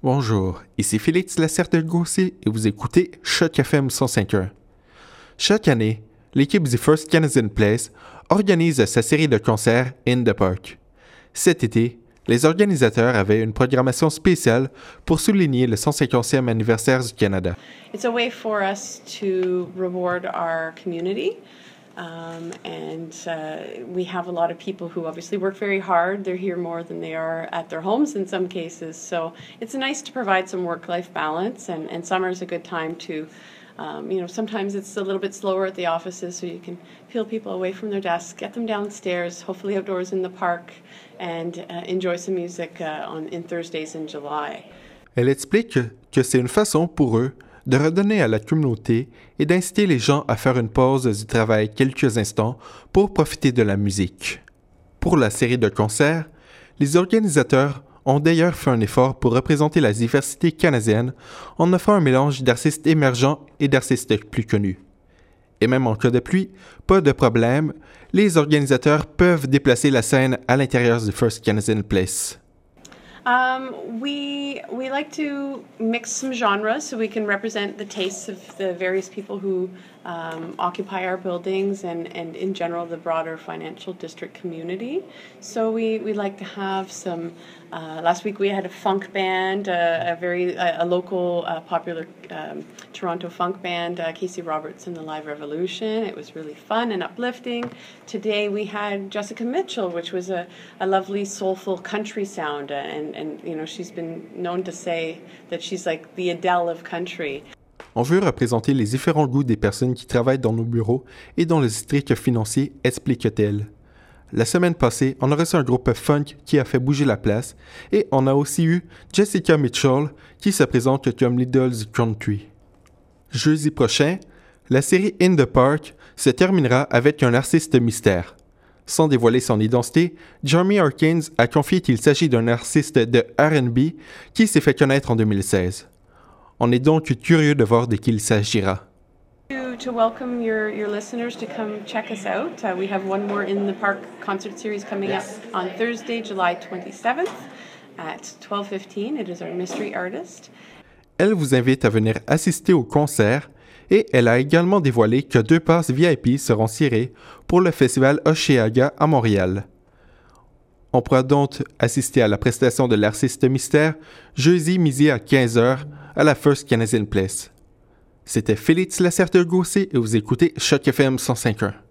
Bonjour, ici Félix Lacerte-Gossé et vous écoutez Choc FM 105.1. Chaque année, l'équipe du First Canadian Place organise sa série de concerts In the Park. Cet été, les organisateurs avaient une programmation spéciale pour souligner le 150e anniversaire du Canada. It's a way for us to reward our community. Um, and uh, we have a lot of people who obviously work very hard. They're here more than they are at their homes in some cases. So it's nice to provide some work life balance, and, and summer is a good time to. Um, you know, sometimes it's a little bit slower at the offices, so you can peel people away from their desks, get them downstairs, hopefully outdoors in the park, and uh, enjoy some music uh, on in Thursdays in July. Elle explique que c'est une façon pour eux de redonner à la communauté et d'inciter les gens à faire une pause du travail quelques instants pour profiter de la musique. Pour la série de concerts, les organisateurs ont d'ailleurs fait un effort pour représenter la diversité canadienne en offrant un mélange d'artistes émergents et d'artistes plus connus. Et même en cas de pluie, pas de problème, les organisateurs peuvent déplacer la scène à l'intérieur du First Canadian Place. Um, we we like to mix some genres so we can represent the tastes of the various people who um, occupy our buildings and, and in general the broader financial district community. So we, we like to have some. Uh, last week we had a funk band, uh, a very a, a local uh, popular um, Toronto funk band, uh, Casey Roberts and the Live Revolution. It was really fun and uplifting. Today we had Jessica Mitchell, which was a, a lovely soulful country sound, and and you know she's been known to say that she's like the Adele of country. On veut représenter les différents goûts des personnes qui travaillent dans nos bureaux et dans le district financier, explique-t-elle. La semaine passée, on a reçu un groupe funk qui a fait bouger la place et on a aussi eu Jessica Mitchell qui se présente comme l'idole country. Jeudi prochain, la série In the Park se terminera avec un artiste mystère. Sans dévoiler son identité, Jeremy Harkins a confié qu'il s'agit d'un artiste de RB qui s'est fait connaître en 2016. On est donc curieux de voir de qui il s'agira. To, to welcome your, your listeners to come check us out. Uh, we have one more in the park concert series coming up on Thursday, July 27th at 12:15. It is our mystery artist. Elle vous invite à venir assister au concert et elle a également dévoilé que deux passes VIP seront cirées pour le festival Oceaga à Montréal. On pourra donc assister à la prestation de l'artiste mystère jeudi midi à 15h à la First Canadian Place. C'était Félix Lacerte-Gossé et vous écoutez Choc FM 105.1.